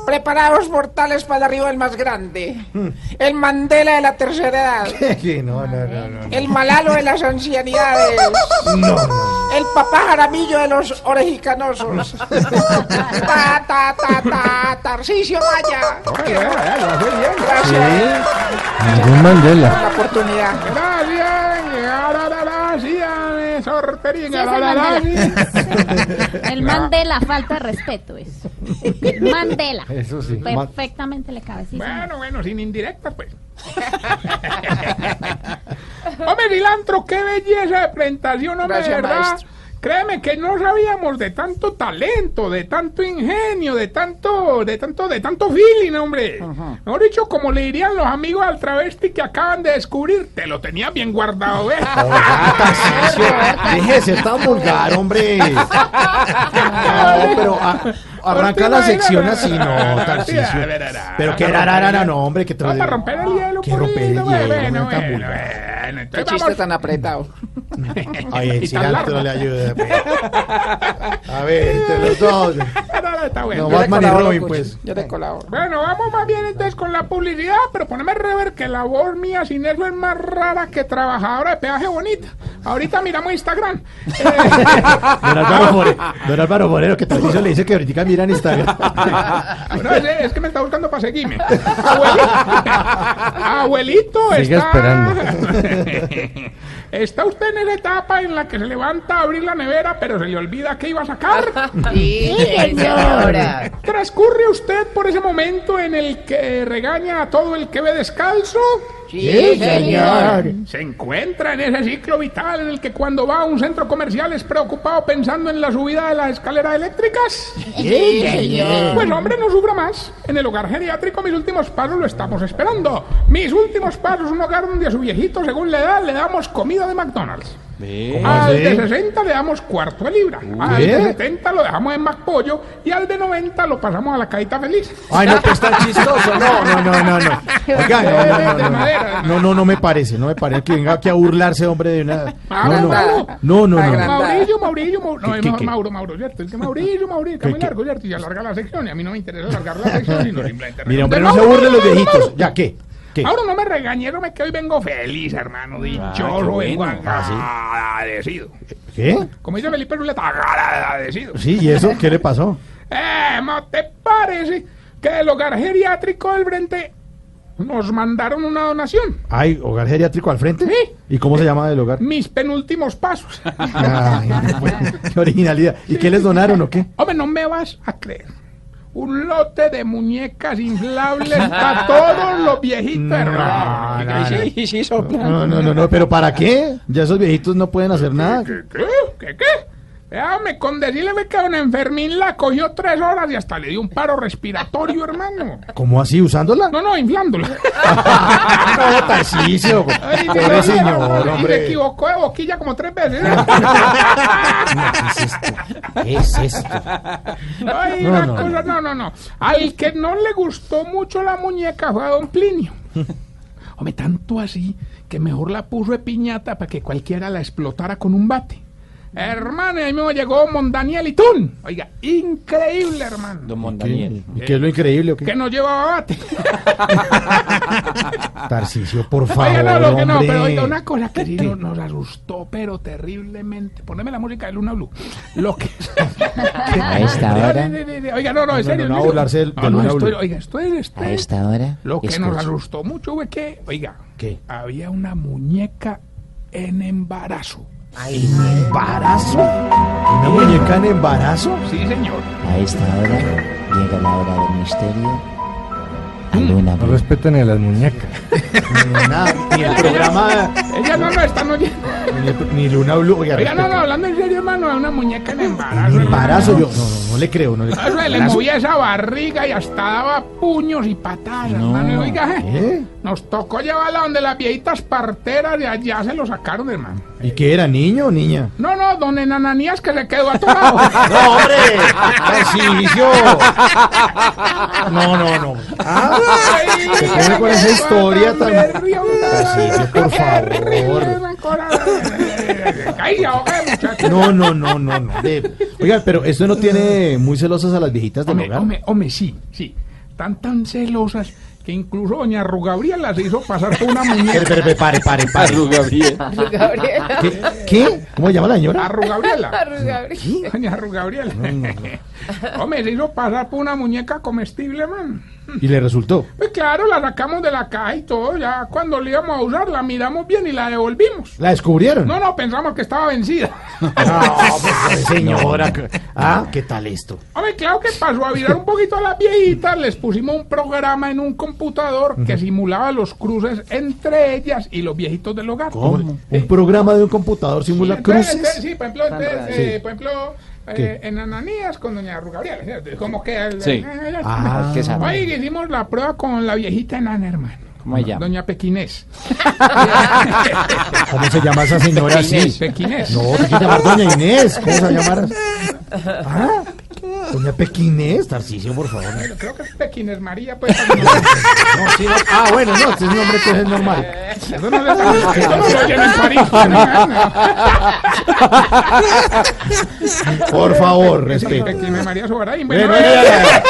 Sí. Preparados mortales para arriba el más grande. El Mandela de la tercera edad. Sí, no, no, no, no. El Malalo de las ancianidades. No, no. El papá jaramillo de los orejicanosos. Ta, ta, ta, ta, Tarcisio Maya. Ya, lo hace bien. Gracias El Mandela, falta de respeto eso. Mandela. Eso sí. Ma- Perfectamente le cabe. sí, señor. Bueno, bueno, sin indirectas, pues. Hombre, Cilantro, qué belleza de presentación, hombre, Gracias, verdad. maestro. Créeme que no sabíamos de tanto talento, de tanto ingenio, de tanto, de tanto, de tanto feeling, hombre. Mejor dicho, como le dirían los amigos al travesti que acaban de descubrir, te lo tenía bien guardado, de ser tan vulgar, hombre. No, pero a- arranca la sección así, no, Tarcisio. Pero que rarara, no, hombre, que Vamos a romper el hielo, Que romper el hielo, tan apretado. Ay, el cilantro le ayuda. pues. A ver, entre los dos. No, no, está bueno. No, Batman y Robin, pues. Yo le colaboro. Bueno, vamos más bien entonces con la publicidad, pero poneme rever que la voz mía sin eso es más rara que trabajadora de peaje bonita. Ahorita miramos Instagram. Eh, Don Álvaro Moreno, don Álvaro Moreno, que Tarcisio le dice que ahorita mira en Instagram. no, es, es que me está buscando para seguirme. Abuelito, abuelito Sigue está... está usted en esa etapa en la que se levanta a abrir la nevera, pero se le olvida que iba a sacar. ¿Transcurre usted por ese momento en el que regaña a todo el que ve descalzo? Sí, señor. Se encuentra en ese ciclo vital en el que cuando va a un centro comercial es preocupado pensando en la subida de las escaleras eléctricas. Sí, señor. Pues hombre, no sufra más. En el hogar geriátrico mis últimos pasos lo estamos esperando. Mis últimos pasos, un hogar donde a su viejito, según la edad, le damos comida de McDonald's. ¿Cómo Al de 60 le damos cuarto de libra. Al de 70 lo dejamos en McPollo y al de 90 lo pasamos a la cajita feliz. Ay, no, que es tan chistoso. No, no, no, no, no. Oiga, no, no, no, no, no. No, no, no me parece. No me parece que venga aquí a burlarse, hombre, de una. Ah, No, no. Mauro. No, no, no. Agrandada. no. Mauricio, Mauricio, Mau- no. Mauro, Mauro, ¿cierto? Es que Mauricio, Mauricio, que es muy largo, ¿cierto? Y alarga la sección y a mí no me interesa alargar la sección, sino simplemente... Mira, hombre, no se Mauro, burlen los Mauro, viejitos. Mauro. ¿Ya qué? ¿Qué? Mauro, no me regañé, no me que hoy vengo feliz, hermano, dichoso, vengo agradecido. ¿Qué? Como dice Felipe Ruleta, agradecido. Sí, ¿y eso qué le pasó? Eh, ¿no te parece que el hogar geriátrico del frente nos mandaron una donación? ¿Hay hogar geriátrico al frente? Sí. ¿Y cómo se llama el hogar? Mis penúltimos pasos. Ay, qué originalidad. ¿Y qué les donaron o qué? Hombre, no me vas a creer. Un lote de muñecas inflables para todos los viejitos, No, no, Sí, Sí. No, no, no, no, pero ¿para qué? Ya esos viejitos no pueden hacer nada. ¿Qué? ¿Qué? ¿Qué? ¿Qué? Déjame con decirle que don Enfermín la cogió tres horas y hasta le dio un paro respiratorio, hermano. ¿Cómo así? ¿Usándola? No, no, inflándola. no, Tarcisio. Ay, Pobre señor, Y se hombre. equivocó de boquilla como tres veces. ¿Qué es esto? ¿Qué es esto? Ay, No, una no, cosa, no, no, no. Al que no le gustó mucho la muñeca fue a don Plinio. Hombre, tanto así que mejor la puso de piñata para que cualquiera la explotara con un bate. Hermano, y ahí mismo llegó Mondaniel y Tun. Oiga, increíble, hermano. ¿Qué? ¿Y qué es lo increíble o Que no llevaba bate. Tarcisio, por favor, Oiga, no, lo que no, hombre. pero oiga, una cosa que sí nos, nos asustó, pero terriblemente. Poneme la música de Luna Blue. Lo que. A esta hora, Oiga, no, no, en serio. no, no, en a serio. burlarse del- No, de no, Luna estoy, Blue. oiga, esto es. esto a es- esta hora, Lo que nos escucho. asustó mucho fue que, oiga, ¿Qué? había una muñeca en embarazo. ¿Embarazo? ¿Una muñeca en embarazo? Sí, señor. A esta hora llega la hora del misterio a Luna No Blue. respetan ni a las muñecas. Ni nada, ni el programa, Ellas no lo están oyendo. ni, Luna Blue. Oiga, Oiga, no, no, hablando en serio, hermano, es una muñeca en embarazo. Un embarazo, hermano. yo no, no, no le creo, no le Eso le movía esa barriga y hasta daba puños y patadas, hermano. Y oiga, eh, ¿Eh? nos tocó llevarla donde las viejitas parteras de allá se lo sacaron, hermano. ¿Y qué era, niño o niña? No, no, don Enananías que se quedó atorado. ¡No, hombre! ¡Tarcisio! No, no, no. Ah, Ay, ¿Qué pasa con esa historia tan- Tarcisio, por favor. No, no, no, no, no. De- Oiga, pero esto no tiene muy celosas a las viejitas del Hombre, hogar. hombre, hombre, sí, sí. Están tan celosas que incluso doña Rugabriela se hizo pasar por una muñeca. espere, espere, pare, pare, pare. ¿Qué? ¿Qué? ¿Cómo se llama la señora? Arrugabriela. Doña Rugabriela. Hombre, se hizo pasar por una muñeca comestible, man. Y le resultó. Pues claro, la sacamos de la caja y todo. Ya cuando la íbamos a usar, la miramos bien y la devolvimos. ¿La descubrieron? No, no, pensamos que estaba vencida. No, pues, señora. Ah, ¿qué tal esto? Hombre, claro que pasó a virar un poquito a las viejitas, les pusimos un programa en un computador que simulaba los cruces entre ellas y los viejitos del hogar. ¿Cómo? ¿Un programa de un computador simula Entonces, cruces? entonces, sí, por ejemplo, entonces, Sí. eh, por ejemplo eh, en Ananías con doña Rugabriela, ¿cierto? como que... el- Sí. Ah, ¿Qué sabe? Oye, hicimos la prueba con la viejita enana, hermano. ¿Cómo se llama? Doña Pequinés. ¿Cómo se llama esa señora así? Pequinés. No, que llamar Doña Inés. ¿Cómo se va a llamar? Ah, Doña Pequinés, Tarcicio, por favor. Creo que es Pequinés María, pues. No, sí, no. Ah, bueno, no, este es un nombre que es normal. Eso no se eso no se oye en París. Por favor, respeto. Pequinés María Sobaraín. Bueno, eh,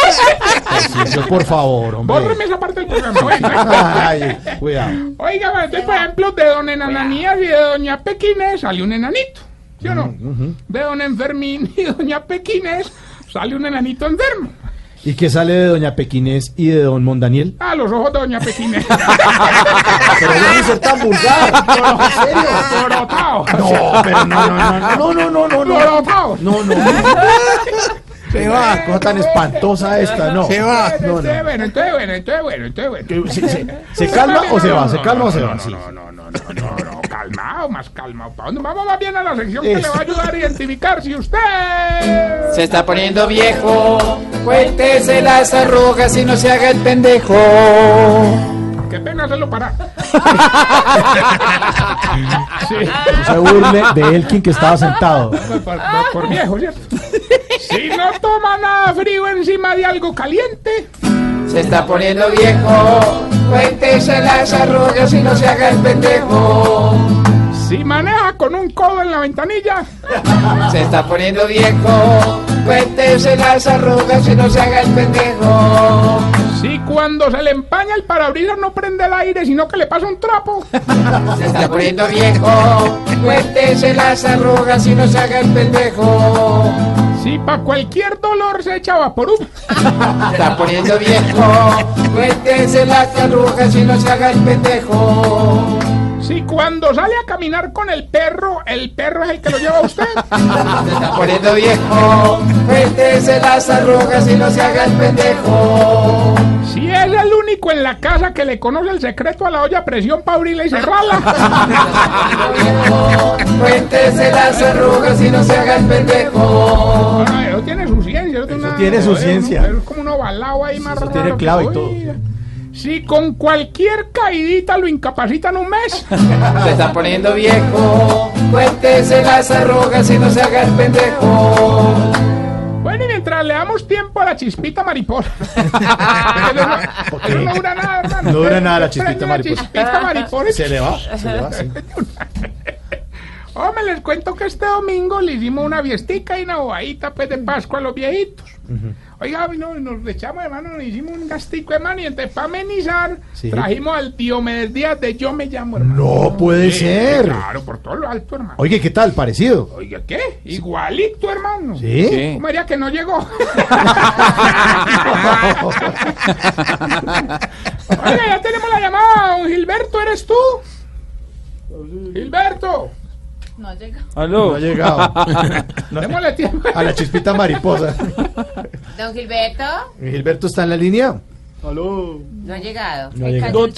por favor, hombre. bórreme esa parte del programa. Ay, cuidado. Oiga, entonces, por ejemplo, de don Enananías y de doña Pequinés salió un enanito, ¿sí o no? De don Enfermín y doña Pequinés sale un enanito enfermo. ¿Y qué sale de Doña Pequinés y de Don Mondaniel? Ah, los ojos de doña Pequinés. Pero dejen ser tan vulgar. No, en serio. No, pero no, no, no, no, no, no, no, no. Borotao. No, no. Se va, cosa tan espantosa esta, no. Se va. No, Entonces, no. bueno, entonces, bueno, entonces, bueno, entonces, bueno. ¿Se, se- se calma o se va? ¿Se calma o se va? No, no, no, no, no, no, calmado, más calmado. ¿Para dónde? Vamos más bien a la sección que le va a ayudar a identificar si usted... Se está poniendo viejo. Cuéntese las arrugas y no se haga el pendejo. Qué pena hacerlo parar. sí. No se burle de Elkin que estaba sentado. Por, por- por viejo, ¿cierto? Si no toma nada frío encima de algo caliente, Se está poniendo viejo. Cuéntese las arrugas y no se haga el pendejo. Si maneja con un codo en la ventanilla, Se está poniendo viejo. Cuéntese las arrugas y no se haga el pendejo. si cuando se le empaña el parabrisas no prende el aire, sino que le pasa un trapo, Se está poniendo viejo. Cuéntese las arrugas y no se haga el pendejo. si para cualquier dolor se echa vaporub, Se está poniendo viejo. Cuéntese las arrugas y no se haga el pendejo. Si cuando sale a caminar con el perro, el perro es el que lo lleva a usted, Se está poniendo viejo. Cuéntese las arrugas y no se haga el pendejo. si es el único en la casa que le conoce el secreto a la olla a presión para abrirla y cerrarla. Cuéntese las arrugas y no se haga el pendejo. Bueno, eso tiene su ciencia. Eso, Eso tiene su ciencia. Es como un ovalado ahí más eso raro. tiene que clave y todo. Si con cualquier caidita lo incapacitan un mes, Se está poniendo viejo. Cuéntese las arrugas y no se haga el pendejo. bueno, y mientras le damos tiempo a la chispita mariposa. no, dura nada, hermano. No dura nada la chispita mariposa. chispita mariposa. Se le va, se le va, sí. Hombre, les cuento que este domingo le hicimos una fiestica y una bobadita pues de Pascua a los viejitos. Oiga, no, nos echamos hermano, nos hicimos un gastico hermano y entonces para amenizar Sí. trajimos al Diomedes Díaz de Yo Me Llamo hermano. No puede Sí, ser. Claro, por todo lo alto hermano. Oye, ¿qué tal? Parecido. Oiga, ¿qué? Igualito hermano. ¿Sí? ¿Cómo haría que no llegó? Oiga, ya tenemos la llamada, don Gilberto, ¿eres tú? Gilberto, No llega. No Aló. ha llegado. No, démosle tiempo. a la chispita mariposa. Don Gilberto. Gilberto está en la línea. Aló. No ha llegado. No ha llegado. Don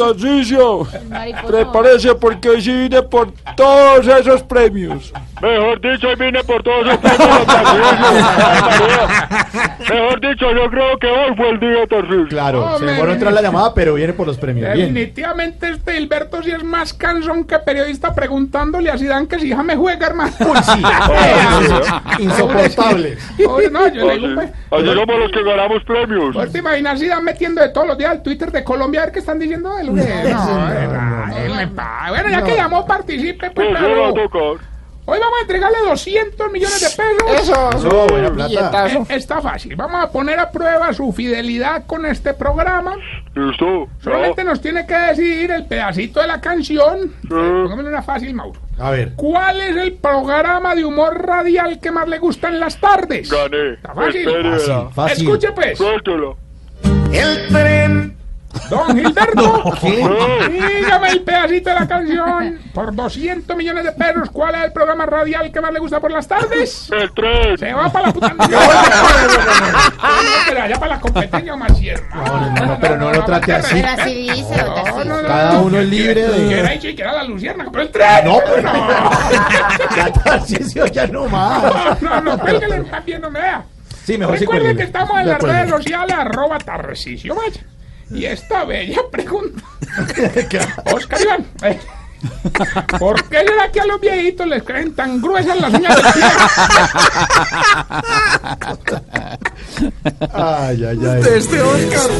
mariposa. prepárese porque hoy sí vine por todos esos premios. Mejor dicho, hoy vine por todos esos premios. Mejor dicho, yo creo que hoy fue el día de Tarcisio. Claro, se Hombre. demoró en entrar la llamada, pero viene por los premios. Bien. Definitivamente este Hilberto sí es más cansón que periodista preguntándole a Zidane que si hija me juega, hermano. Uy, sí. Insoportable. Oye, no, yo le digo, pues, Así somos los que ganamos premios. ¿vos te imaginas Zidane metiendo de todos los días al Twitter de Colombia a ver qué están diciendo de? No, pa- Bueno, ya que llamó, participe, pues, tocar. hoy vamos a entregarle 200 millones de pesos. Eso, Eso, plata. Eh, Está fácil. Vamos a poner a prueba su fidelidad con este programa. ¿Listo? Solamente nos tiene que decidir el pedacito de la canción. Pongámosle una fácil, Mauro. A ver. ¿Cuál es el programa de humor radial que más le gusta en las tardes? Gané. Está fácil. Espérela. Fácil. Escuche pues. Suéltelo. Don Gilberto. Dígame el pedacito de la canción. Por 200 millones de pesos, ¿cuál es el programa radial que más le gusta por las tardes? El tren. Se va para la puta. No, pero allá para la competencia, Marcier. No, no, no, no, pero no lo trate así. Pero así dice, don No, Tarcisio. no, no. Cada uno es libre Que era de. y que era la lucierna, pero el tren. No, pero Ya, Tarcisio, ya no más. No, no, cuélguele, también no me vea. Sí, mejor sí Recuerden que estamos en De las redes sociales, arroba Tarcisio Maya. Y esta bella pregunta, Oscar Iván. eh, ¿Por qué será que a los viejitos les creen tan gruesas las uñas del pie? Ay, ay, ay. Este Oscar.